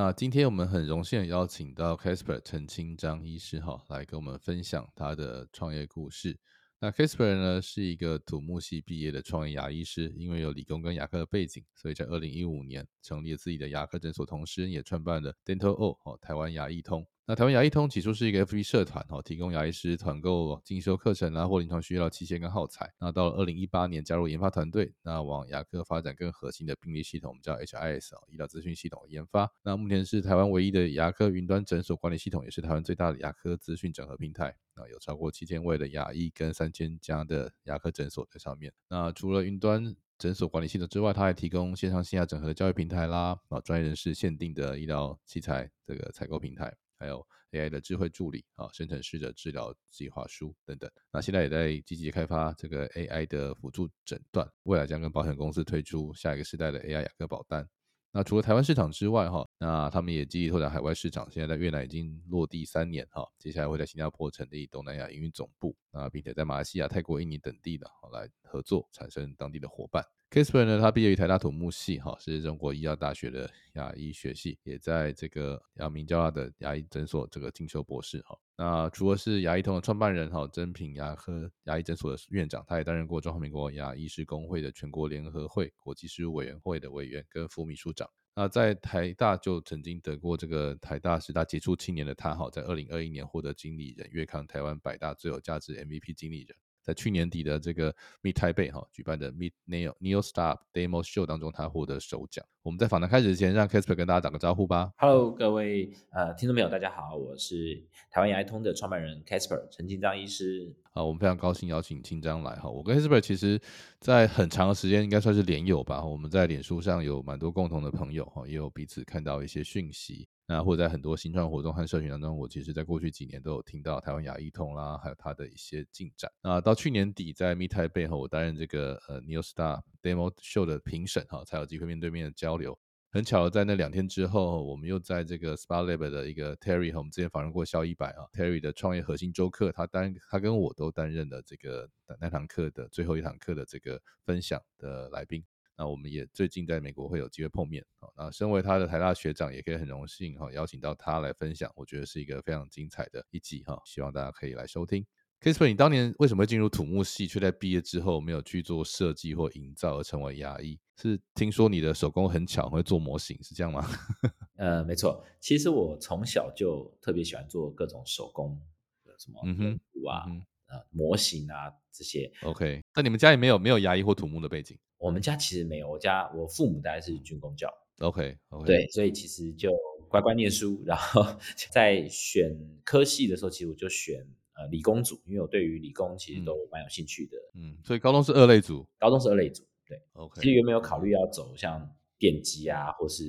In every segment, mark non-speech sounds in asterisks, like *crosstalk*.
那今天我们很荣幸邀请到 Casper 陈清章医师哈，来跟我们分享他的创业故事。那 Casper 呢是一个土木系毕业的创业牙医师，因为有理工跟牙科的背景，所以在二零一五年成立了自己的牙科诊所，同时也创办了 Dental O 哦，台湾牙医通。那台湾牙医通起初是一个 FB 社团哦，提供牙医师团购进修课程啊，或临床需要的器械跟耗材。那到了二零一八年加入研发团队，那往牙科发展更核心的病例系统，我们叫 HIS 哦，医疗资讯系统研发。那目前是台湾唯一的牙科云端诊所管理系统，也是台湾最大的牙科资讯整合平台。那有超过七千位的牙医跟三千家的牙科诊所在上面。那除了云端诊所管理系统之外，它还提供线上线下整合的教育平台啦，啊，专业人士限定的医疗器材这个采购平台。还有 AI 的智慧助理啊，生成式的治疗计划书等等。那现在也在积极开发这个 AI 的辅助诊断，未来将跟保险公司推出下一个时代的 AI 牙科保单。那除了台湾市场之外，哈，那他们也积极拓展海外市场。现在在越南已经落地三年，哈，接下来会在新加坡成立东南亚营运总部，啊，并且在马来西亚、泰国、印尼等地的，来合作，产生当地的伙伴。Kasper 呢，他毕业于台大土木系，哈，是中国医药大学的牙医学系，也在这个阳明交大的牙医诊所这个进修博士，哈。那除了是牙医通的创办人，哈，珍品牙科牙医诊所的院长，他也担任过中华民国牙医师工会的全国联合会国际事务委员会的委员跟副秘书长。那在台大就曾经得过这个台大十大杰出青年的他，哈，在二零二一年获得经理人月刊台湾百大最有价值 MVP 经理人。在去年底的这个 Meet Taipei 哈举办的 Meet Neo Neo Star Demo Show 当中，他获得首奖。我们在访谈开始之前，让 Casper 跟大家打个招呼吧。Hello，各位呃听众朋友，大家好，我是台湾牙医通的创办人 Casper 陈清章医师。啊，我们非常高兴邀请清章来哈。我跟 Casper 其实在很长的时间应该算是连友吧。我们在脸书上有蛮多共同的朋友哈，也有彼此看到一些讯息。那或者在很多新创活动和社群当中，我其实在过去几年都有听到台湾牙医通啦，还有它的一些进展。那到去年底在 Meet 台背后，我担任这个呃 Neo Star Demo Show 的评审哈，才有机会面对面的交流。很巧的，在那两天之后，我们又在这个 Spa Lab 的一个 Terry 和我们之前访问过肖一百啊，Terry 的创业核心周课，他担他跟我都担任了这个那堂课的最后一堂课的这个分享的来宾。那我们也最近在美国会有机会碰面啊。那身为他的台大学长，也可以很荣幸哈邀请到他来分享，我觉得是一个非常精彩的一集哈。希望大家可以来收听。Kasper，你当年为什么会进入土木系，却在毕业之后没有去做设计或营造而成为牙医？是听说你的手工很巧，会做模型，是这样吗？*laughs* 呃，没错。其实我从小就特别喜欢做各种手工的什么，嗯哼，啊，呃，模型啊这些。OK，那你们家里没有没有牙医或土木的背景？我们家其实没有，我家我父母大概是军工教，OK，OK，对，所以其实就乖乖念书，然后 *laughs* 在选科系的时候，其实我就选呃理工组，因为我对于理工其实都蛮有兴趣的，嗯，所以高中是二类组，高中是二类组，对，OK，其实原本有考虑要走像电机啊或是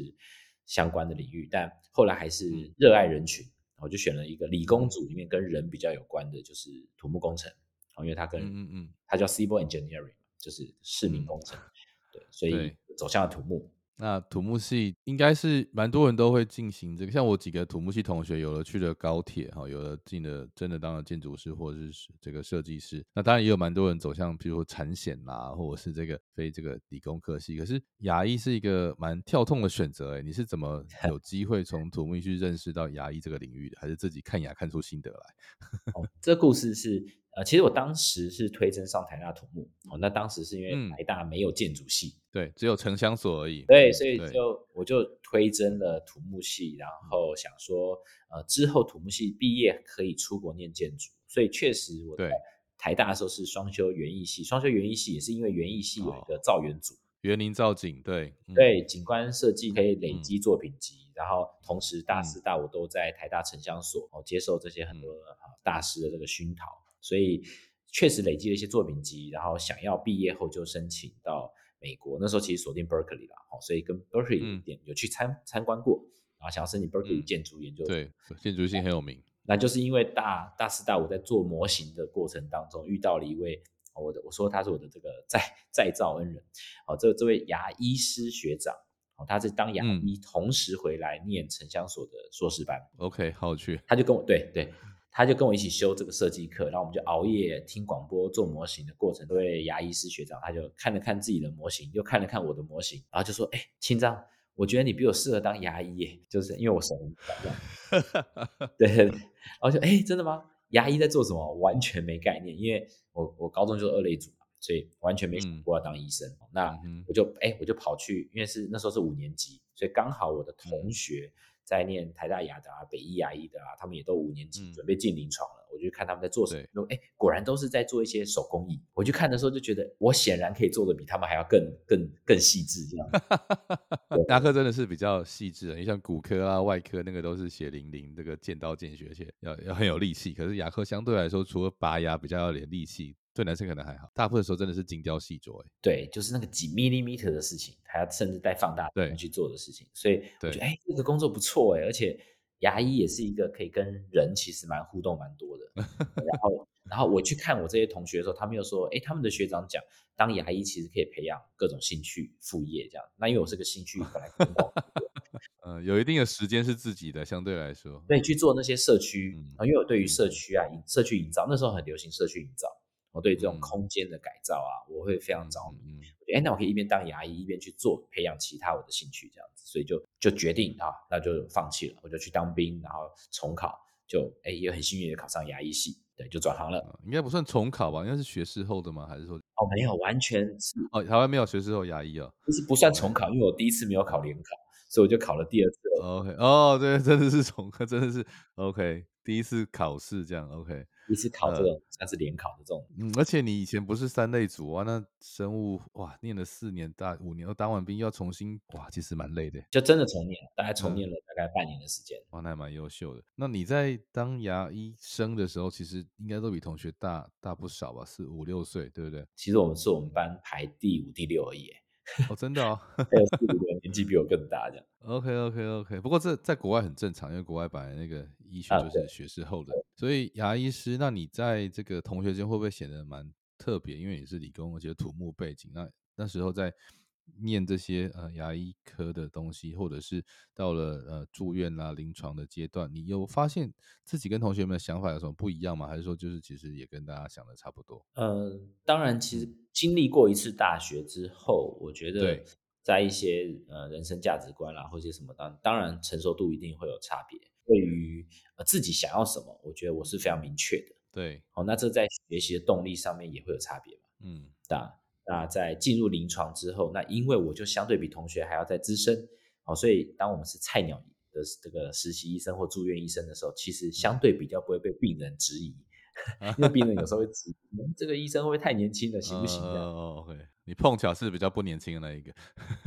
相关的领域，但后来还是热爱人群，我就选了一个理工组里面跟人比较有关的，就是土木工程，因为它跟嗯嗯，它叫 civil engineering。就是市民工程，对，所以走向了土木。那土木系应该是蛮多人都会进行这个，像我几个土木系同学，有的去了高铁，哈，有的进了真的当了建筑师或者是这个设计师。那当然也有蛮多人走向，比如说产险啦，或者是这个非这个理工科系。可是牙医是一个蛮跳痛的选择，哎，你是怎么 *laughs* 有机会从土木去认识到牙医这个领域的？还是自己看牙看出心得来？哦，这故事是。呃，其实我当时是推甄上台大土木哦，那当时是因为台大没有建筑系，对，只有城乡所而已，对，所以就我就推甄了土木系，然后想说，呃，之后土木系毕业可以出国念建筑，所以确实我在台大的时候是双修园艺系，双修园艺系也是因为园艺系有一个造园组，园林造景，对，对，景观设计可以累积作品集，然后同时大四大五都在台大城乡所哦接受这些很多大师的这个熏陶。所以确实累积了一些作品集，然后想要毕业后就申请到美国。那时候其实锁定 Berkeley 了，哦，所以跟 Berkeley 有点有去参参观过，然后想要申请 Berkeley 建筑研究对，建筑性很有名。那就是因为大大四大五在做模型的过程当中，遇到了一位我的我说他是我的这个再再造恩人，哦，这这位牙医师学长，哦，他是当牙医，同时回来念城乡所的硕士班。OK，好去。他就跟我对对。他就跟我一起修这个设计课，然后我们就熬夜听广播做模型的过程。这位牙医师学长他就看了看自己的模型，又看了看我的模型，然后就说：“哎，青章，我觉得你比我适合当牙医耶，就是因为我手很短。*laughs* ”对对对，然后就哎，真的吗？牙医在做什么？完全没概念，因为我我高中就是二类组嘛，所以完全没想过要当医生。那我就哎，我就跑去，因为是那时候是五年级，所以刚好我的同学。在念台大牙的啊，北医牙医的啊，他们也都五年级准备进临床了。我就看他们在做什么，说哎，果然都是在做一些手工艺。我去看的时候就觉得，我显然可以做的比他们还要更更更细致。这样，牙科 *laughs* 真的是比较细致的，你像骨科啊、外科那个都是血淋淋，这个见刀见血，而且要要很有力气。可是牙科相对来说，除了拔牙比较要点力气。对男生可能还好，大部分时候真的是精雕细琢。哎，对，就是那个几 millimeter 的事情，还要甚至带放大镜去做的事情。所以我觉得，哎，这个工作不错哎，而且牙医也是一个可以跟人其实蛮互动蛮多的。*laughs* 然后，然后我去看我这些同学的时候，他们又说，哎，他们的学长讲，当牙医其实可以培养各种兴趣副业这样。那因为我是个兴趣本来就广，嗯，*laughs* 有一定的时间是自己的，相对来说，对，去做那些社区啊，因为我对于社区啊，社区营造那时候很流行社区营造。我对这种空间的改造啊，我会非常着迷。哎，那我可以一边当牙医，一边去做培养其他我的兴趣，这样子，所以就就决定啊，那就放弃了，我就去当兵，然后重考，就哎也很幸运的考上牙医系，对，就转行了。应该不算重考吧？应该是学士后的吗？还是说？哦，没有，完全是哦，台湾没有学士后牙医哦，就是不算重考，因为我第一次没有考联考，所以我就考了第二次。OK，哦，对，真的是重考，真的是 OK，第一次考试这样 OK。一次考这种像是联考的这种，嗯，而且你以前不是三类组啊，那生物哇，念了四年大五年，又当完兵又要重新哇，其实蛮累的，就真的重念，大概重念了大概半年的时间，哇，那还蛮优秀的。那你在当牙医生的时候，其实应该都比同学大大不少吧，是五六岁，对不对？其实我们是我们班排第五、第六而已。*laughs* 哦，真的哦，*laughs* 还有四五年年纪比我更大这样。OK OK OK，不过这在国外很正常，因为国外本来那个医学就是学士后的，所以牙医师，那你在这个同学间会不会显得蛮特别？因为你是理工，而且土木背景，那那时候在念这些呃牙医科的东西，或者是到了呃住院啦、临床的阶段，你有发现自己跟同学们的想法有什么不一样吗？还是说就是其实也跟大家想的差不多？呃，当然，其实经历过一次大学之后，我觉得在一些呃人生价值观啦，或者什么当当然成熟度一定会有差别。对于呃自己想要什么，我觉得我是非常明确的。对，好，那这在学习的动力上面也会有差别嘛？嗯，那那在进入临床之后，那因为我就相对比同学还要再资深，哦，所以当我们是菜鸟的这个实习医生或住院医生的时候，其实相对比较不会被病人质疑，*laughs* 因为病人有时候会质疑，这个医生会不会太年轻了，行不行？哦，OK，你碰巧是比较不年轻的那一个，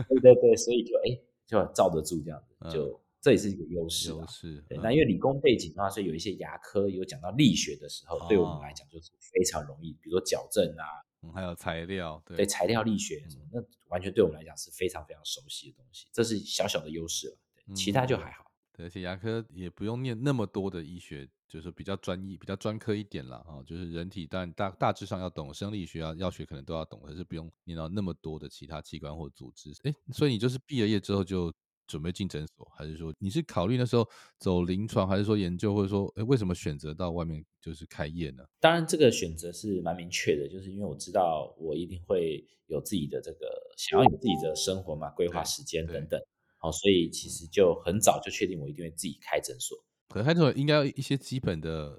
对对对，所以就哎就罩得住这样子，就这也是一个优势。优势，对，那因为理工背景的话，所以有一些牙科有讲到力学的时候，对我们来讲就是非常容易，比如说矫正啊。嗯，还有材料，对材料力学什么，那完全对我们来讲是非常非常熟悉的东西，这是小小的优势了。对其他就还好。对，而且牙科也不用念那么多的医学，就是比较专业、比较专科一点了啊。就是人体，但大大致上要懂生理学啊、药学可能都要懂，可是不用念到那么多的其他器官或组织。哎，所以你就是毕了业之后就。准备进诊所，还是说你是考虑那时候走临床，还是说研究，或者说，哎，为什么选择到外面就是开业呢？当然，这个选择是蛮明确的，就是因为我知道我一定会有自己的这个想要有自己的生活嘛，规划时间等等，好，所以其实就很早就确定我一定会自己开诊所。可能开诊所应该要一些基本的，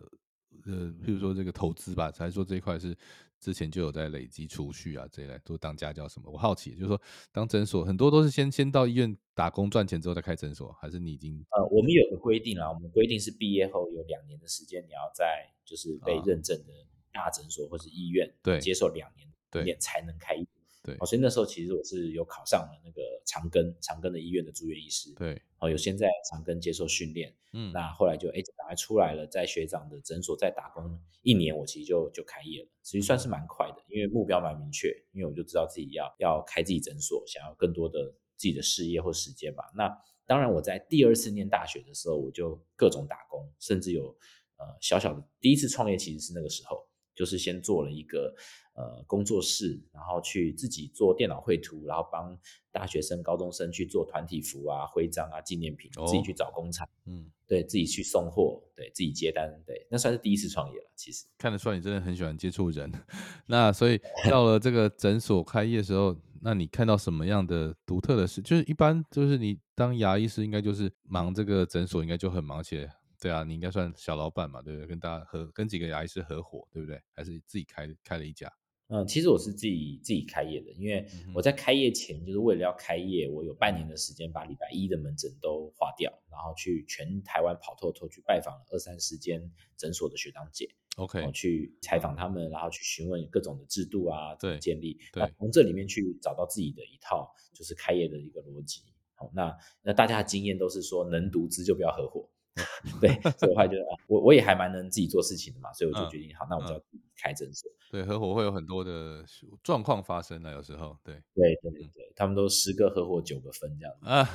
呃，譬如说这个投资吧，才说这一块是。之前就有在累积储蓄啊，这一类都当家教什么？我好奇，就是说当诊所很多都是先先到医院打工赚钱之后再开诊所，还是你已经？呃，我们有个规定啊，我们规定是毕业后有两年的时间，你要在就是被认证的大诊所或是医院对接受两年训练才能开。对，所以那时候其实我是有考上了那个长庚长庚的医院的住院医师，对，哦，有先在长庚接受训练，嗯，那后来就哎赶快出来了，在学长的诊所再打工一年，我其实就就开业了，其实算是蛮快的，因为目标蛮明确，因为我就知道自己要要开自己诊所，想要更多的自己的事业或时间吧。那当然我在第二次念大学的时候，我就各种打工，甚至有。呃小小的第一次创业，其实是那个时候，就是先做了一个呃工作室，然后去自己做电脑绘图，然后帮大学生、高中生去做团体服啊、徽章啊、纪念品，自己去找工厂，嗯，对自己去送货，对自己接单，对，那算是第一次创业了。其实看得出来你真的很喜欢接触人。*laughs* 那所以 *laughs* 到了这个诊所开业的时候，那你看到什么样的独特的事？就是一般就是你当牙医师，应该就是忙这个诊所，应该就很忙且。对啊，你应该算小老板嘛，对不对？跟大家合跟几个牙医师合伙，对不对？还是自己开开了一家？嗯，其实我是自己自己开业的，因为我在开业前就是为了要开业，我有半年的时间把礼拜一的门诊都划掉，然后去全台湾跑透透去拜访二三十间诊所的学长姐，OK，去采访他们，然后去询问各种的制度啊，对，建立，对，从这里面去找到自己的一套就是开业的一个逻辑。好，那那大家的经验都是说，能独资就不要合伙。*laughs* 对，所以我还觉得啊，我我也还蛮能自己做事情的嘛，所以我就决定好，那我就要开诊所。对，合伙会有很多的状况发生啊，有时候。对，对对对，他们都十个合伙九个分这样子啊。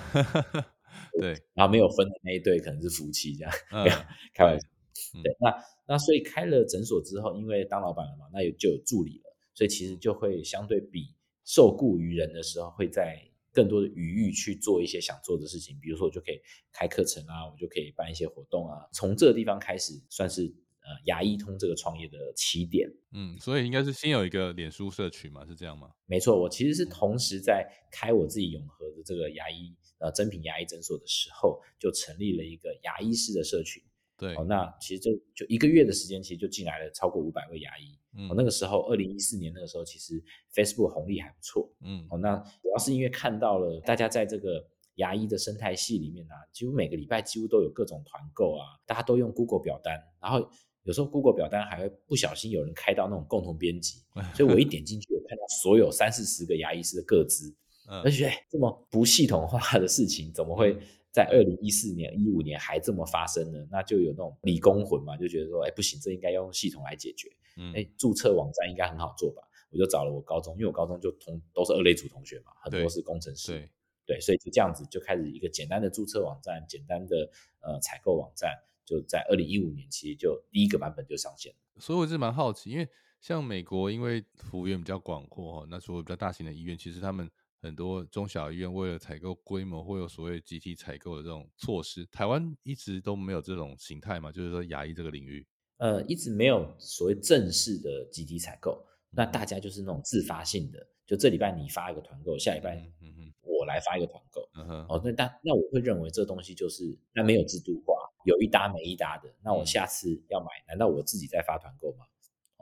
对，然后没有分的那一对可能是夫妻这样，开玩笑。对，那那所以开了诊所之后，因为当老板了嘛，那有就有助理了，所以其实就会相对比受雇于人的时候会在。更多的余裕去做一些想做的事情，比如说我就可以开课程啊，我就可以办一些活动啊。从这个地方开始，算是呃牙医通这个创业的起点。嗯，所以应该是先有一个脸书社群嘛，是这样吗？没错，我其实是同时在开我自己永和的这个牙医呃真品牙医诊所的时候，就成立了一个牙医师的社群。对，哦，那其实就就一个月的时间，其实就进来了超过五百位牙医。嗯，哦，那个时候二零一四年那个时候，其实 Facebook 红利还不错。嗯，哦，那主要是因为看到了大家在这个牙医的生态系里面啊，几乎每个礼拜几乎都有各种团购啊，大家都用 Google 表单，然后有时候 Google 表单还会不小心有人开到那种共同编辑，*laughs* 所以我一点进去，我看到所有三四十个牙医师的个资，而且这么不系统化的事情怎么会？在二零一四年、一五年还这么发生呢，那就有那种理工魂嘛，就觉得说，哎，不行，这应该要用系统来解决。嗯，哎，注册网站应该很好做吧？我就找了我高中，因为我高中就同都是二类组同学嘛，很多是工程师。对对，所以就这样子就开始一个简单的注册网站，简单的呃采购网站，就在二零一五年其实就第一个版本就上线了。所以我是蛮好奇，因为像美国，因为服务员比较广阔，那除了比较大型的医院，其实他们。很多中小医院为了采购规模，会有所谓集体采购的这种措施。台湾一直都没有这种形态嘛，就是说牙医这个领域，呃，一直没有所谓正式的集体采购。那大家就是那种自发性的，就这礼拜你发一个团购，下礼拜我来发一个团购。哦，那但那我会认为这东西就是那没有制度化，有一搭没一搭的。那我下次要买，难道我自己再发团购吗？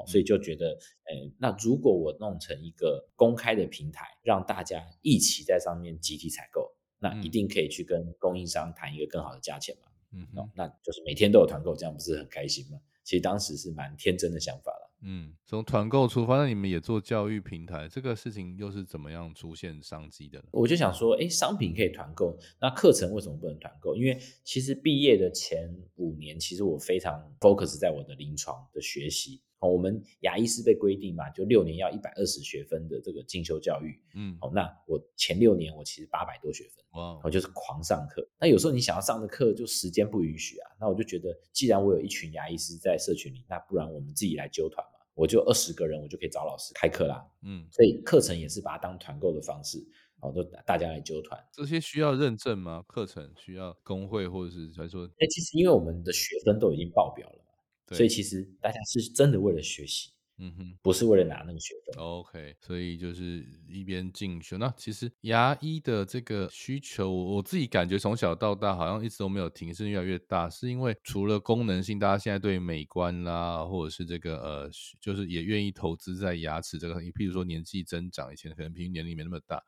所以就觉得，哎，那如果我弄成一个公开的平台，让大家一起在上面集体采购，那一定可以去跟供应商谈一个更好的价钱嘛。嗯，那就是每天都有团购，这样不是很开心吗？其实当时是蛮天真的想法了。嗯，从团购出发，那你们也做教育平台，这个事情又是怎么样出现商机的呢？我就想说，哎，商品可以团购，那课程为什么不能团购？因为其实毕业的前五年，其实我非常 focus 在我的临床的学习。哦，我们牙医师被规定嘛，就六年要一百二十学分的这个进修教育。嗯，好，那我前六年我其实八百多学分，哇，我就是狂上课。那有时候你想要上的课，就时间不允许啊。那我就觉得，既然我有一群牙医师在社群里，那不然我们自己来揪团嘛。我就二十个人，我就可以找老师开课啦。嗯，所以课程也是把它当团购的方式，好，就大家来纠团。这些需要认证吗？课程需要工会或者是来说？哎，其实因为我们的学分都已经爆表了嘛，所以其实大家是真的为了学习。嗯哼，不是为了拿那个学分。OK，所以就是一边进修。那其实牙医的这个需求，我自己感觉从小到大好像一直都没有停，是越来越大。是因为除了功能性，大家现在对美观啦，或者是这个呃，就是也愿意投资在牙齿这个。你譬如说年纪增长，以前可能平均年龄没那么大。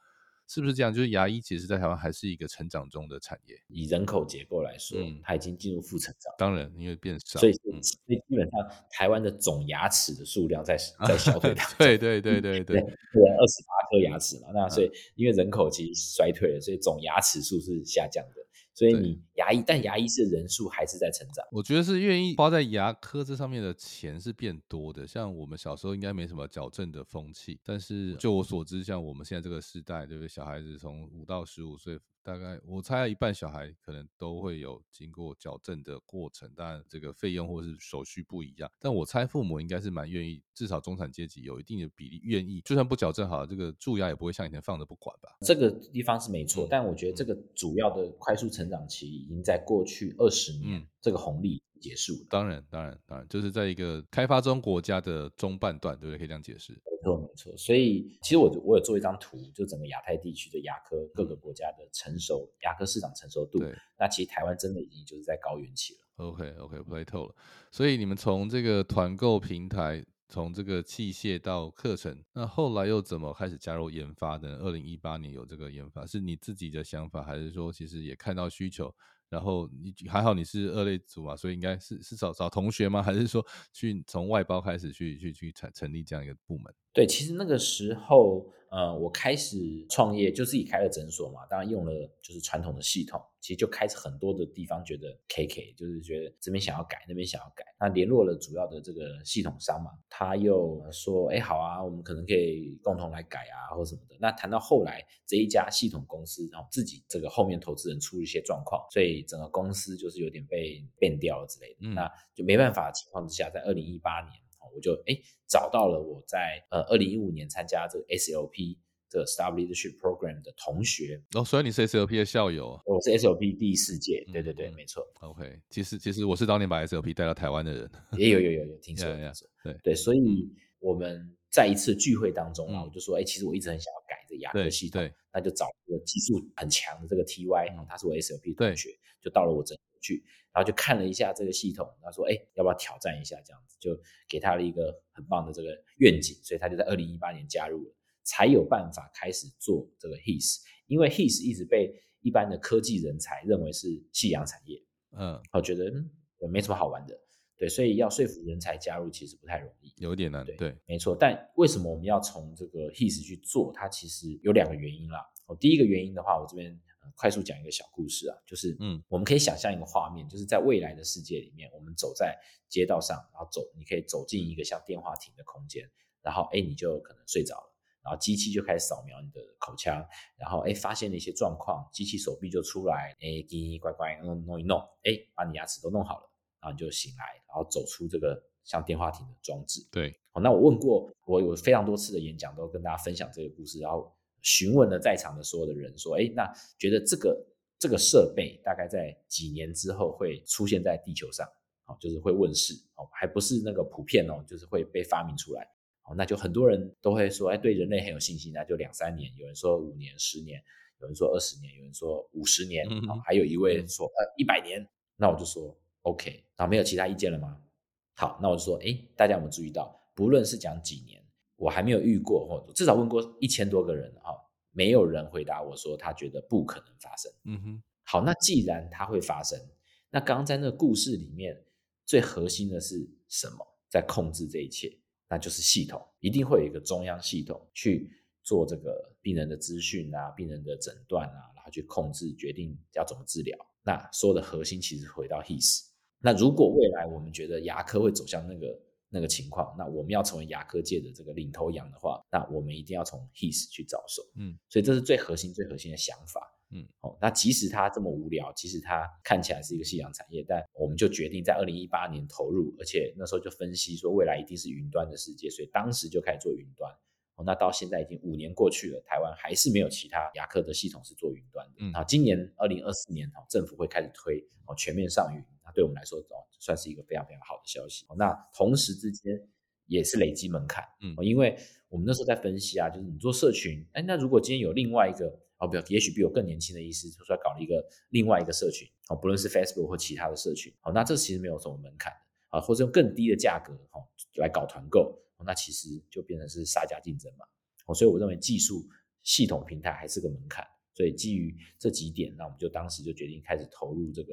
是不是这样？就是牙医其实，在台湾还是一个成长中的产业。以人口结构来说，它已经进入负成长。当然，因为变少，所以所以基本上台湾的总牙齿的数量在 *laughs* 在消退。对对对对对，对，二十八颗牙齿嘛。那所以因为人口其实衰退了，所以总牙齿数是下降的。所以你牙医，但牙医是人数还是在成长。我觉得是愿意花在牙科这上面的钱是变多的。像我们小时候应该没什么矫正的风气，但是就我所知，像我们现在这个时代，对不对？小孩子从五到十五岁。大概我猜一半小孩可能都会有经过矫正的过程，当然这个费用或是手续不一样。但我猜父母应该是蛮愿意，至少中产阶级有一定的比例愿意，就算不矫正好，这个蛀牙也不会像以前放着不管吧？这个地方是没错，嗯但我觉得这个主要的快速成长期已经在过去二十年、嗯这个红利结束了。当然，当然，当然，就是在一个开发中国家的中半段，对不对？可以这样解释。没错，没错。所以其实我我有做一张图，就整个亚太地区的牙科各个国家的成熟牙科市场成熟度对。那其实台湾真的已经就是在高原期了。OK OK play 透了，所以你们从这个团购平台，从这个器械到课程，那后来又怎么开始加入研发的？二零一八年有这个研发，是你自己的想法，还是说其实也看到需求？然后你还好你是二类组嘛，所以应该是是找找同学吗？*laughs* 还是说去从外包开始去去去成成立这样一个部门？对，其实那个时候，呃，我开始创业就自己开了诊所嘛，当然用了就是传统的系统，其实就开始很多的地方觉得 KK，就是觉得这边想要改，那边想要改，那联络了主要的这个系统商嘛，他又说，哎，好啊，我们可能可以共同来改啊，或什么的。那谈到后来这一家系统公司，然后自己这个后面投资人出了一些状况，所以整个公司就是有点被变掉了之类的，嗯那就没办法的情况之下，在二零一八年。哦我就哎找到了我在呃二零一五年参加这个 SLP 这个 Staff Leadership Program 的同学，哦，所以你是 SLP 的校友哦。我是 SLP 第四届，对对对，没错，OK，其实其实我是当年把 SLP 带到台湾的人。也有有有有听说 *laughs* Yeah, yeah，对对，所以我们在一次聚会当中啊，嗯我就说，哎，其实我一直很想要改这个牙科系统对，那就找一个技术很强的这个 TY，、嗯他是我 SLP 对同学，就到了我诊所去，然后就看了一下这个系统，他说，哎，要不要挑战一下？这样子就给他了一个很棒的这个愿景，所以他就在二零一八年加入了，才有办法开始做这个 HIS，因为 HIS 一直被一般的科技人才认为是夕阳产业，嗯，我觉得嗯没什么好玩的，对，所以要说服人才加入其实不太容易。有点难。对对，没错，但为什么我们要从这个 HIS 去做？它其实有两个原因啦。哦，第一个原因的话，我这边、呃快速讲一个小故事啊，就是嗯，我们可以想象一个画面，就是在未来的世界里面，我们走在街道上，然后走，你可以走进一个像电话亭的空间，然后哎，你就可能睡着了。然后机器就开始扫描你的口腔，然后哎发现了一些状况，机器手臂就出来，哎叽叽乖乖弄弄一弄，哎把你牙齿都弄好了，然后你就醒来，然后走出这个像电话亭的装置。对，好，那我问过，我有非常多次的演讲都跟大家分享这个故事，然后询问了在场的所有的人说，哎，那觉得这个这个设备大概在几年之后会出现在地球上，好，就是会问世，哦，还不是那个普遍哦，就是会被发明出来，好，那就很多人都会说，哎，对人类很有信心，那就两三年，有人说五年、十年，有人说二十年，有人说五十年，嗯哼好还有一位说呃一百年，那我就说 OK，然后没有其他意见了吗？好，那我就说，哎，大家有没有注意到，不论是讲几年，我还没有遇过，或至少问过一千多个人，哈、没有人回答我说他觉得不可能发生。嗯哼，好，那既然它会发生，那刚刚在那个故事里面最核心的是什么？在控制这一切，那就是系统，一定会有一个中央系统去做这个病人的资讯啊、病人的诊断啊，然后去控制决定要怎么治疗。那所有的核心其实回到 HIS。那如果未来我们觉得牙科会走向那个那个情况，那我们要成为牙科界的这个领头羊的话，那我们一定要从 HIS 去着手。嗯，所以这是最核心、最核心的想法。嗯，哦，那即使它这么无聊，即使它看起来是一个夕阳产业，但我们就决定在二零一八年投入，而且那时候就分析说未来一定是云端的世界，所以当时就开始做云端。哦，那到现在已经五年过去了，台湾还是没有其他牙科的系统是做云端的。嗯啊，今年二零二四年哦，政府会开始推哦全面上云，那对我们来说哦算是一个非常非常好的消息。哦，那同时之间也是累积门槛，嗯哦，因为我们那时候在分析啊，就是你做社群，哎，那如果今天有另外一个哦，比，也许比我更年轻的医师出来搞了一个另外一个社群，哦，不论是 Facebook 或其他的社群，哦，那这其实没有什么门槛的啊，或者用更低的价格哦来搞团购，哦，那其实就变成是杀价竞争嘛，哦，所以我认为技术系统平台还是个门槛，所以基于这几点，那我们就当时就决定开始投入这个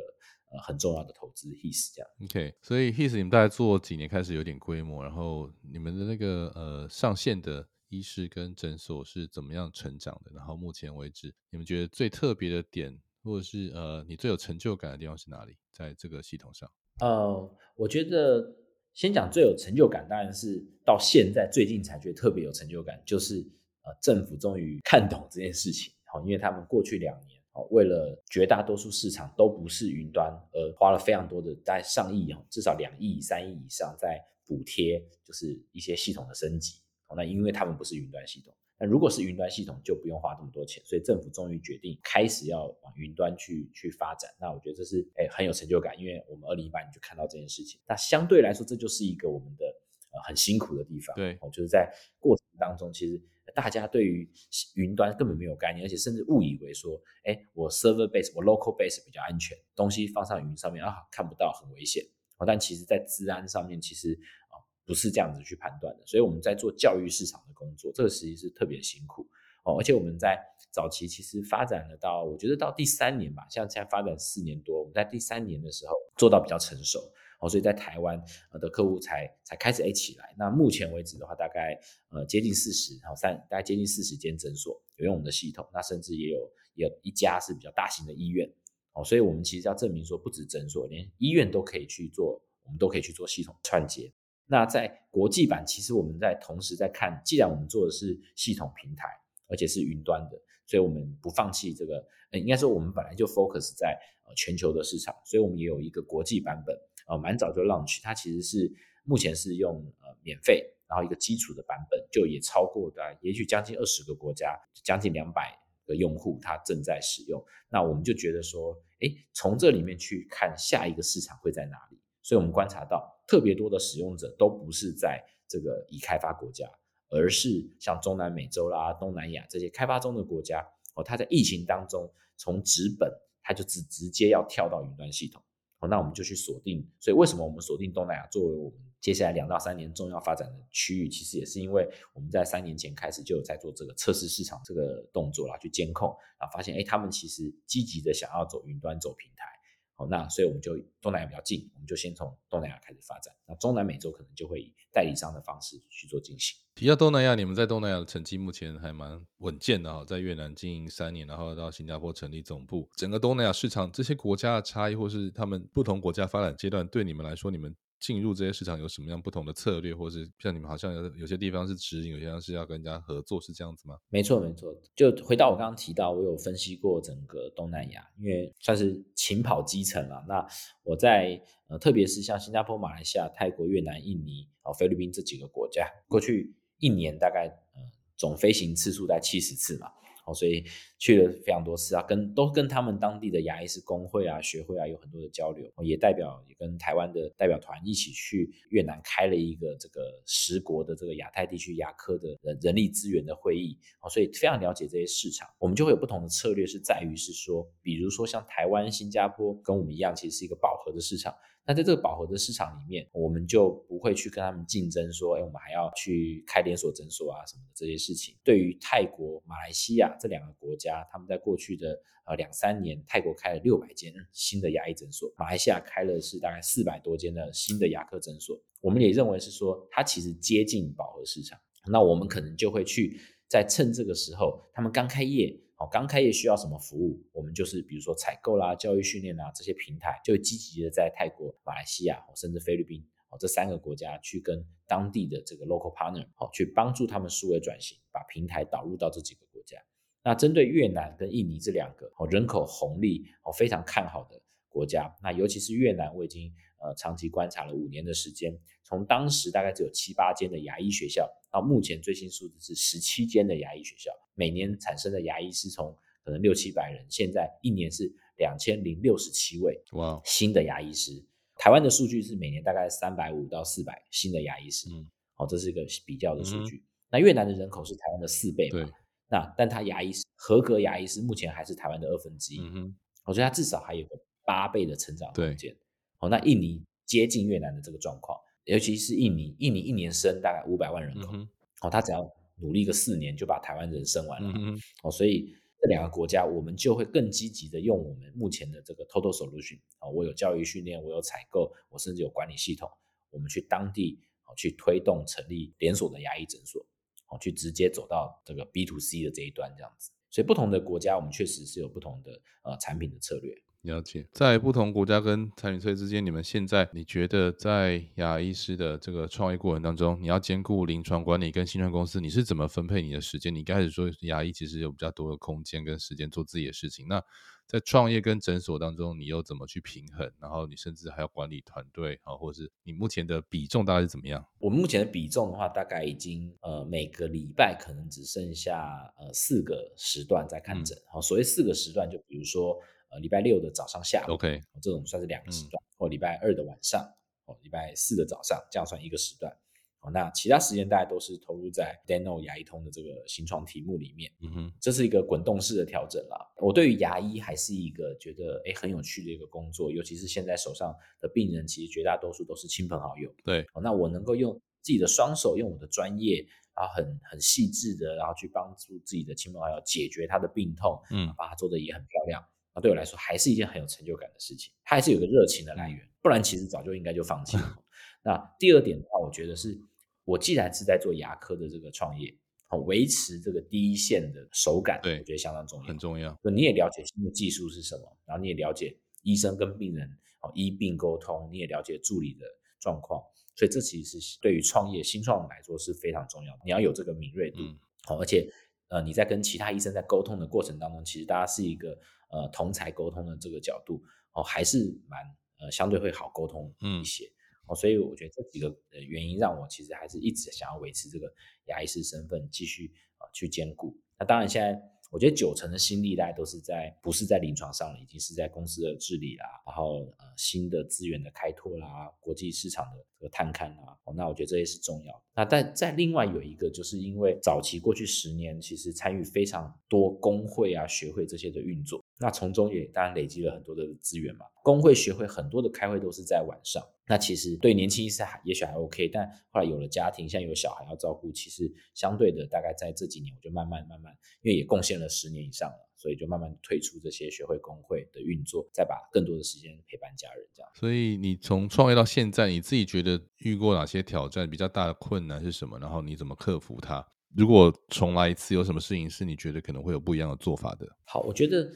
呃很重要的投资 HIS 这样。OK，所以 HIS 你们大概做几年开始有点规模，然后你们的那个呃上线的医师跟诊所是怎么样成长的？然后目前为止，你们觉得最特别的点，或者是呃你最有成就感的地方是哪里？在这个系统上？呃，我觉得先讲最有成就感，当然是到现在最近才觉得特别有成就感，就是呃政府终于看懂这件事情，好、因为他们过去两年哦，为了绝大多数市场都不是云端，而花了非常多的在上亿哦，至少两亿、三亿以上在补贴，就是一些系统的升级。那因为他们不是云端系统。那如果是云端系统，就不用花这么多钱，所以政府终于决定开始要往云端去去发展。那我觉得这是哎很有成就感，因为我们二零一八年就看到这件事情。那相对来说，这就是一个我们的呃很辛苦的地方。对，哦，就是在过程当中，其实大家对于云端根本没有概念，而且甚至误以为说，哎，我 server base，我 local base 比较安全，东西放上云上面啊看不到很危险。哦，但其实在治安上面，其实。不是这样子去判断的，所以我们在做教育市场的工作，这个实际是特别辛苦哦。而且我们在早期其实发展了到，我觉得到第三年吧，像现在发展四年多，我们在第三年的时候做到比较成熟哦，所以在台湾的客户才才开始 A 起来。那目前为止的话，大概呃接近四十，然后三大概接近四十间诊所有用我们的系统，那甚至也有也有一家是比较大型的医院哦，所以我们其实要证明说，不止诊所，连医院都可以去做，我们都可以去做系统串接。那在国际版，其实我们在同时在看，既然我们做的是系统平台，而且是云端的，所以我们不放弃这个。呃，应该说我们本来就 focus 在呃全球的市场，所以我们也有一个国际版本，呃，蛮早就 launch，它其实是目前是用呃免费，然后一个基础的版本，就也超过的，也许将近二十个国家，将近两百个用户，它正在使用。那我们就觉得说，哎，从这里面去看下一个市场会在哪里。所以我们观察到，特别多的使用者都不是在这个已开发国家，而是像中南美洲啦、东南亚这些开发中的国家哦。他在疫情当中从纸本，他就直直接要跳到云端系统哦。那我们就去锁定。所以为什么我们锁定东南亚作为我们接下来两到三年重要发展的区域？其实也是因为我们在三年前开始就有在做这个测试市场这个动作啦，去监控啊，发现哎，他们其实积极的想要走云端、走平台。好，那所以我们就东南亚比较近，我们就先从东南亚开始发展。那中南美洲可能就会以代理商的方式去做进行。提到东南亚，你们在东南亚的成绩目前还蛮稳健的哈，在越南经营三年，然后到新加坡成立总部。整个东南亚市场这些国家的差异，或是他们不同国家发展阶段，对你们来说，你们。进入这些市场有什么样不同的策略，或是像你们好像有有些地方是直营，有些地方是要跟人家合作，是这样子吗？没错，没错。就回到我刚刚提到，我有分析过整个东南亚，因为算是勤跑基层了。那我在呃，特别是像新加坡、马来西亚、泰国、越南、印尼、哦菲律宾这几个国家，过去一年大概呃总飞行次数在七十次嘛。哦，所以去了非常多次啊，跟都跟他们当地的牙医师工会啊、学会啊有很多的交流，也代表也跟台湾的代表团一起去越南开了一个这个十国的这个亚太地区牙科的人人力资源的会议，哦，所以非常了解这些市场，我们就会有不同的策略，是在于是说，比如说像台湾、新加坡跟我们一样，其实是一个饱和的市场。那在这个饱和的市场里面，我们就不会去跟他们竞争，说，哎，我们还要去开连锁诊所啊什么的这些事情。对于泰国、马来西亚这两个国家，他们在过去的呃两三年，泰国开了六百间新的牙医诊所，马来西亚开了是大概四百多间的新的牙科诊所。我们也认为是说，它其实接近饱和市场，那我们可能就会去在趁这个时候，他们刚开业。好，刚开业需要什么服务？我们就是比如说采购啦、教育训练啊这些平台，就积极的在泰国、马来西亚甚至菲律宾哦这三个国家去跟当地的这个 local partner 好去帮助他们数位转型，把平台导入到这几个国家。那针对越南跟印尼这两个哦人口红利哦非常看好的国家，那尤其是越南，我已经呃长期观察了五年的时间，从当时大概只有七八间的牙医学校，到目前最新数字是十七间的牙医学校。每年产生的牙医是从可能六七百人，现在一年是两千零六十七位哇新的牙医师。台湾的数据是每年大概三百五到四百新的牙医师，嗯，好，这是一个比较的数据。那越南的人口是台湾的四倍嘛？那但他牙医师合格牙医师目前还是台湾的二分之一，嗯哼，我觉得他至少还有个八倍的成长空间。哦，那印尼接近越南的这个状况，尤其是印尼，印尼一年生大概五百万人口，哦，他只要。努力个四年就把台湾人生完了哦，所以这两个国家我们就会更积极的用我们目前的这个 Total Solution 啊，我有教育训练，我有采购，我甚至有管理系统，我们去当地哦去推动成立连锁的牙医诊所，哦去直接走到这个 B to C 的这一端这样子。所以不同的国家我们确实是有不同的呃产品的策略。了解，在不同国家跟产品策略之间，你们现在你觉得在牙医师的这个创业过程当中，你要兼顾临床管理跟新创公司，你是怎么分配你的时间？你开始说牙医其实有比较多的空间跟时间做自己的事情，那在创业跟诊所当中，你又怎么去平衡？然后你甚至还要管理团队啊，或者是你目前的比重大概是怎么样？我们目前的比重的话，大概已经呃每个礼拜可能只剩下呃四个时段在看诊。好，所谓四个时段，就比如说。礼拜六的早上下午，OK，这种算是两个时段，或礼拜二的晚上，哦，礼拜四的早上，这样算一个时段。哦，那其他时间大家都是投入在 Deno 牙医通的这个新创题目里面。嗯哼，这是一个滚动式的调整啦。我对于牙医还是一个觉得哎很有趣的一个工作，尤其是现在手上的病人，其实绝大多数都是亲朋好友。对，哦，那我能够用自己的双手，用我的专业，然后很很细致的，然后去帮助自己的亲朋好友解决他的病痛，嗯，把它做的也很漂亮。那对我来说还是一件很有成就感的事情，它还是有个热情的来源，不然其实早就应该就放弃了。*laughs* 那第二点的话，我觉得是，我既然是在做牙科的这个创业，好维持这个第一线的手感，对，我觉得相当重要，很重要。就你也了解新的技术是什么，然后你也了解医生跟病人哦医病沟通，你也了解助理的状况，所以这其实是对于创业新创来说是非常重要的，你要有这个敏锐度，好，而且呃你在跟其他医生在沟通的过程当中，其实大家是一个。呃，同才沟通的这个角度哦，还是蛮呃相对会好沟通一些哦，所以我觉得这几个原因让我其实还是一直想要维持这个牙医师身份，继续啊去兼顾。那当然现在。我觉得九成的心力大概都是在不是在临床上了，已经是在公司的治理啦，然后呃新的资源的开拓啦，国际市场的这个探勘啦，哦，那我觉得这些是重要的。那但在另外有一个，就是因为早期过去十年，其实参与非常多工会啊、学会这些的运作，那从中也当然累积了很多的资源嘛。工会、学会很多的开会都是在晚上。那其实对年轻医师还也许还 OK，但后来有了家庭，现在有小孩要照顾，其实相对的大概在这几年，我就慢慢慢慢，因为也贡献了十年以上了，所以就慢慢退出这些学会工会的运作，再把更多的时间陪伴家人这样。所以你从创业到现在，你自己觉得遇过哪些挑战？比较大的困难是什么？然后你怎么克服它？如果重来一次，有什么事情是你觉得可能会有不一样的做法的？好，我觉得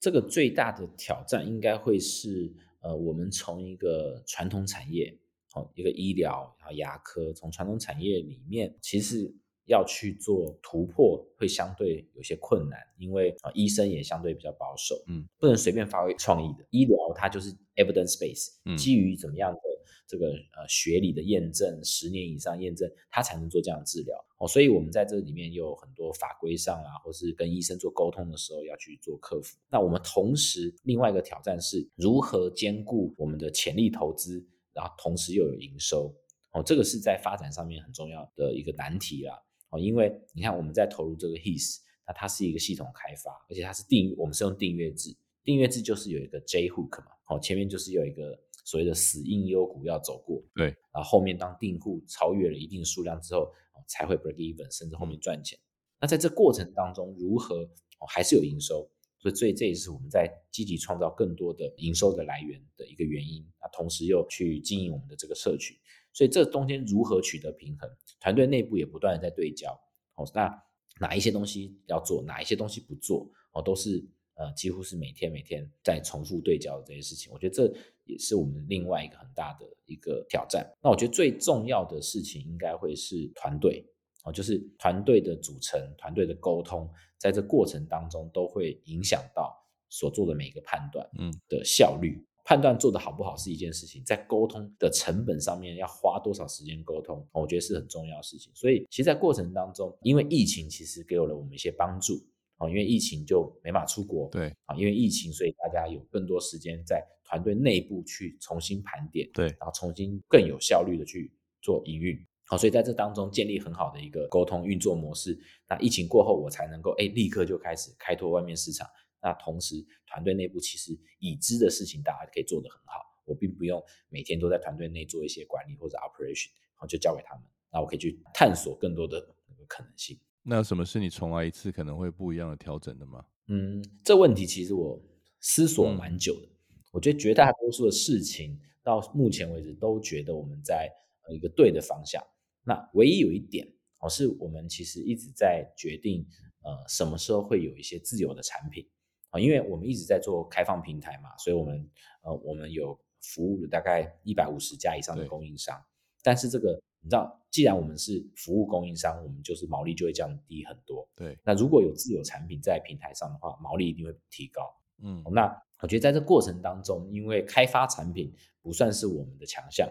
这个最大的挑战应该会是。呃，我们从一个传统产业，哦，一个医疗，然后牙科，从传统产业里面，其实要去做突破，会相对有些困难，因为啊，医生也相对比较保守，嗯，不能随便发挥创意的。医疗它就是 evidence base，基于怎么样的？这个呃学理的验证，十年以上验证，它才能做这样的治疗哦。所以，我们在这里面有很多法规上啊，或是跟医生做沟通的时候要去做克服。那我们同时另外一个挑战是如何兼顾我们的潜力投资，然后同时又有营收哦。这个是在发展上面很重要的一个难题啦哦。因为你看我们在投入这个 His，那它是一个系统开发，而且它是订，我们是用订阅制，订阅制就是有一个 J Hook 嘛，哦，前面就是有一个。所谓的死硬优股要走过，对，然后后面当订户超越了一定数量之后，才会 break even，甚至后面赚钱。那在这过程当中，如何哦还是有营收，所以这这也是我们在积极创造更多的营收的来源的一个原因。那同时又去经营我们的这个社群，所以这中间如何取得平衡，团队内部也不断的在对焦。哦，那哪一些东西要做，哪一些东西不做，哦，都是。呃，几乎是每天每天在重复对焦的这些事情，我觉得这也是我们另外一个很大的一个挑战。那我觉得最重要的事情应该会是团队哦，就是团队的组成、团队的沟通，在这过程当中都会影响到所做的每一个判断，嗯，的效率。判断做的好不好是一件事情，在沟通的成本上面要花多少时间沟通，我觉得是很重要的事情。所以，其实，在过程当中，因为疫情其实给了我们一些帮助。哦，因为疫情就没法出国，对啊，因为疫情，所以大家有更多时间在团队内部去重新盘点，对，然后重新更有效率的去做营运。好，所以在这当中建立很好的一个沟通运作模式。那疫情过后，我才能够哎立刻就开始开拓外面市场。那同时，团队内部其实已知的事情，大家可以做得很好。我并不用每天都在团队内做一些管理或者 operation，然后就交给他们。那我可以去探索更多的可能性。那什么是你重来一次可能会不一样的调整的吗？嗯，这问题其实我思索蛮久的。我觉得绝大多数的事情到目前为止都觉得我们在一个对的方向。那唯一有一点哦，是我们其实一直在决定呃什么时候会有一些自有的产品啊，因为我们一直在做开放平台嘛，所以我们呃我们有服务了大概一百五十家以上的供应商，但是这个你知道，既然我们是服务供应商，我们就是毛利就会降低很多。对，那如果有自有产品在平台上的话，毛利一定会提高。嗯，那我觉得在这过程当中，因为开发产品不算是我们的强项，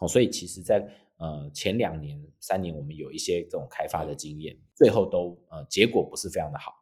哦，所以其实，在呃前两年、三年，我们有一些这种开发的经验，最后都呃结果不是非常的好，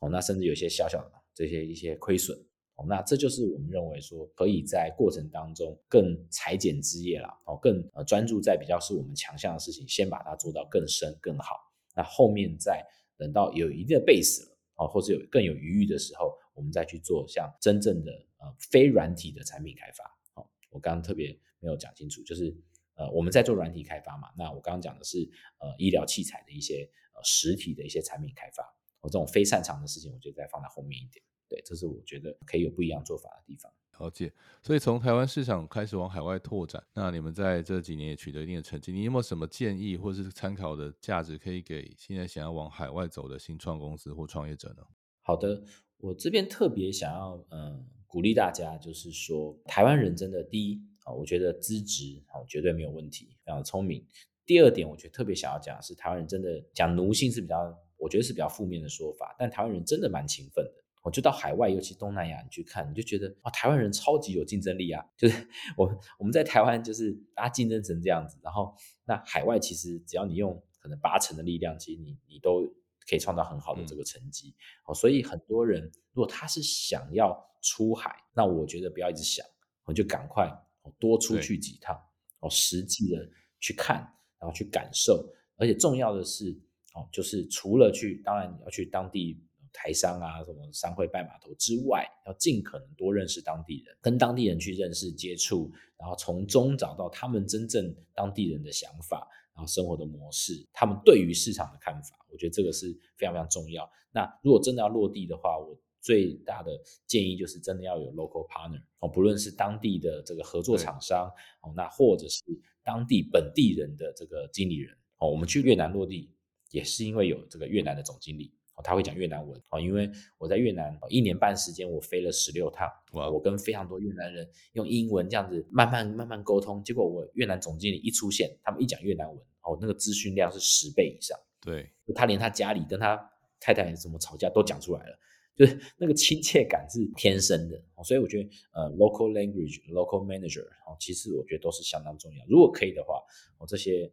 哦，那甚至有些小小的这些一些亏损，哦，那这就是我们认为说可以在过程当中更裁剪枝叶了，哦，更呃专注在比较是我们强项的事情，先把它做到更深更好，那后面再等到有一定的 base 了，哦，或者有更有余裕的时候。我们再去做像真正的呃非软体的产品开发，哦，我刚刚特别没有讲清楚，就是呃我们在做软体开发嘛，那我刚刚讲的是呃医疗器材的一些呃实体的一些产品开发，我这种非擅长的事情，我觉得再放在后面一点，对，这是我觉得可以有不一样做法的地方。了解，所以从台湾市场开始往海外拓展，那你们在这几年也取得一定的成绩，你有没有什么建议或是参考的价值，可以给现在想要往海外走的新创公司或创业者呢？好的。我这边特别想要，嗯，鼓励大家，就是说，台湾人真的第一啊，我觉得资质啊绝对没有问题，非常聪明。第二点，我觉得特别想要讲的是，台湾人真的讲奴性是比较，我觉得是比较负面的说法，但台湾人真的蛮勤奋的。我就到海外，尤其东南亚，你去看，你就觉得啊，台湾人超级有竞争力啊！就是 *laughs* 我我们在台湾就是大家竞争成这样子，然后那海外其实只要你用可能八成的力量，其实你你都。可以创造很好的这个成绩，哦，所以很多人如果他是想要出海，那我觉得不要一直想，我就赶快多出去几趟，哦，实际的去看，然后去感受，而且重要的是，哦，就是除了去，当然你要去当地台商啊，什么商会拜码头之外，要尽可能多认识当地人，跟当地人去认识接触，然后从中找到他们真正当地人的想法。然后生活的模式，他们对于市场的看法，我觉得这个是非常非常重要。那如果真的要落地的话，我最大的建议就是真的要有 local partner 哦，不论是当地的这个合作厂商哦，那或者是当地本地人的这个经理人哦。我们去越南落地也是因为有这个越南的总经理哦，他会讲越南文哦。因为我在越南一年半时间，我飞了十六趟，我跟非常多越南人用英文这样子慢慢慢慢沟通，结果我越南总经理一出现，他们一讲越南文。哦，那个资讯量是十倍以上，对，他连他家里跟他太太怎么吵架都讲出来了，就是 *laughs* 那个亲切感是天生的，所以我觉得呃，local language、local manager，哦，其实我觉得都是相当重要。如果可以的话，哦，这些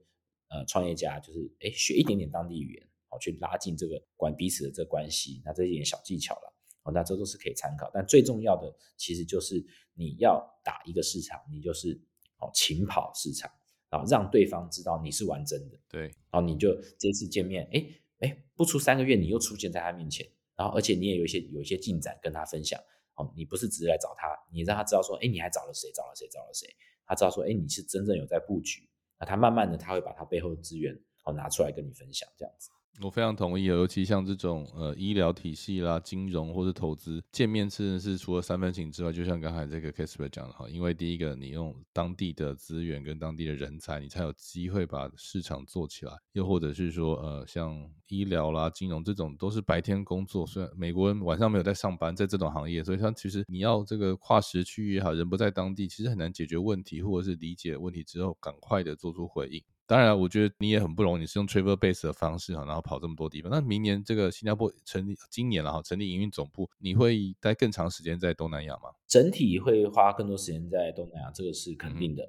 呃创业家就是哎学一点点当地语言，哦，去拉近这个关彼此的这关系，那这一点小技巧了，哦，那这都是可以参考。但最重要的其实就是你要打一个市场，你就是哦勤跑市场。啊，让对方知道你是玩真的，对，然后你就这次见面，哎哎，不出三个月，你又出现在他面前，然后而且你也有一些有一些进展跟他分享，哦，你不是只是来找他，你让他知道说，哎，你还找了谁，找了谁，找了谁，他知道说，哎，你是真正有在布局，他慢慢的他会把他背后的资源哦拿出来跟你分享，这样子。我非常同意，尤其像这种呃医疗体系啦、金融或者投资见面次是除了三分情之外，就像刚才这个 Kasper 讲的哈，因为第一个你用当地的资源跟当地的人才，你才有机会把市场做起来；又或者是说呃像医疗啦、金融这种都是白天工作，虽然美国人晚上没有在上班，在这种行业，所以他其实你要这个跨时区也好，人不在当地，其实很难解决问题，或者是理解问题之后赶快的做出回应。当然，我觉得你也很不容易，你是用 travel base 的方式哈，然后跑这么多地方。那明年这个新加坡成立，今年了哈，成立营运总部，你会待更长时间在东南亚吗？整体会花更多时间在东南亚，这个是肯定的。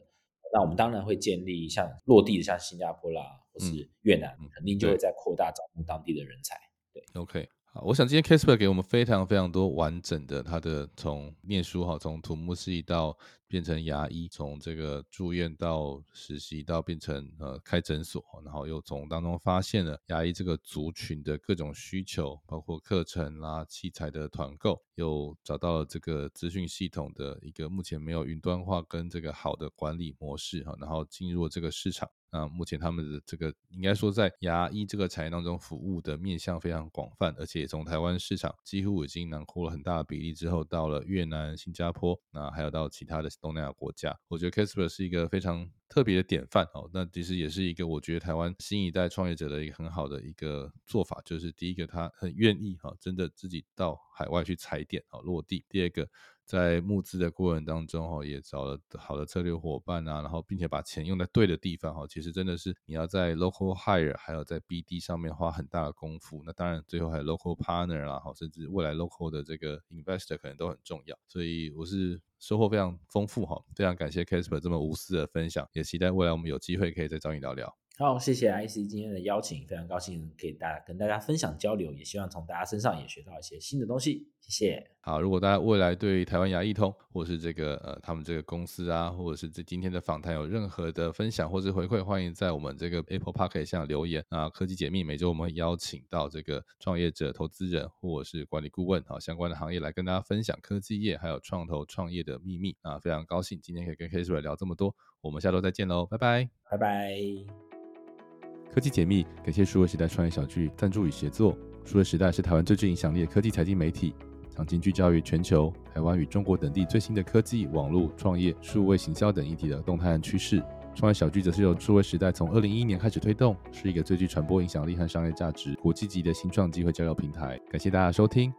那我们当然会建立像落地的，像新加坡啦，或是越南，肯定就会在扩大招募当地的人才。对，OK。好，我想今天 Kasper 给我们非常非常多完整的他的从念书哈，从土木系到变成牙医，从这个住院到实习到变成呃开诊所，然后又从当中发现了牙医这个族群的各种需求，包括课程啦、器材的团购，又找到了这个资讯系统的一个目前没有云端化跟这个好的管理模式哈，然后进入这个市场。那目前他们的这个应该说在牙医这个产业当中服务的面向非常广泛，而且从台湾市场几乎已经囊括了很大的比例之后，到了越南、新加坡，那还有到其他的东南亚国家。我觉得 Casper 是一个非常特别的典范哦。那其实也是一个我觉得台湾新一代创业者的一个很好的一个做法，就是第一个他很愿意哈，真的自己到海外去踩点啊落地。第二个。在募资的过程当中，哈，也找了好的策略伙伴啊，然后并且把钱用在对的地方，哈，其实真的是你要在 local hire 还有在 BD 上面花很大的功夫。那当然，最后还有 local partner 啦，哈，甚至未来 local 的这个 investor 可能都很重要。所以我是收获非常丰富，哈，非常感谢 Casper 这么无私的分享，也期待未来我们有机会可以再找你聊聊。好，谢谢 IC 今天的邀请，非常高兴可以大跟大家分享交流，也希望从大家身上也学到一些新的东西。谢谢。好，如果大家未来对台湾牙医通，或是这个呃他们这个公司啊，或者是这今天的访谈有任何的分享或是回馈，欢迎在我们这个 Apple Park 下留言。啊科技解密每周我们会邀请到这个创业者、投资人或者是管理顾问，好相关的行业来跟大家分享科技业还有创投创业的秘密。啊，非常高兴今天可以跟 k a s e 聊这么多，我们下周再见喽，拜拜，拜拜。科技解密，感谢数位时代创业小聚赞助与协作。数位时代是台湾最具影响力的科技财经媒体，长期聚焦于全球、台湾与中国等地最新的科技、网络创业、数位行销等议题的动态和趋势。创业小聚则是由数位时代从二零一一年开始推动，是一个最具传播影响力和商业价值、国际级的新创机会交流平台。感谢大家收听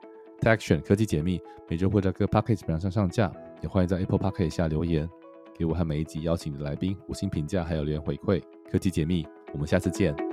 Action 科技解密，每周会在各 Podcast 上上架，也欢迎在 Apple Podcast 下留言，给我和每一集邀请的来宾五星评价，还有留言回馈。科技解密。我们下次见。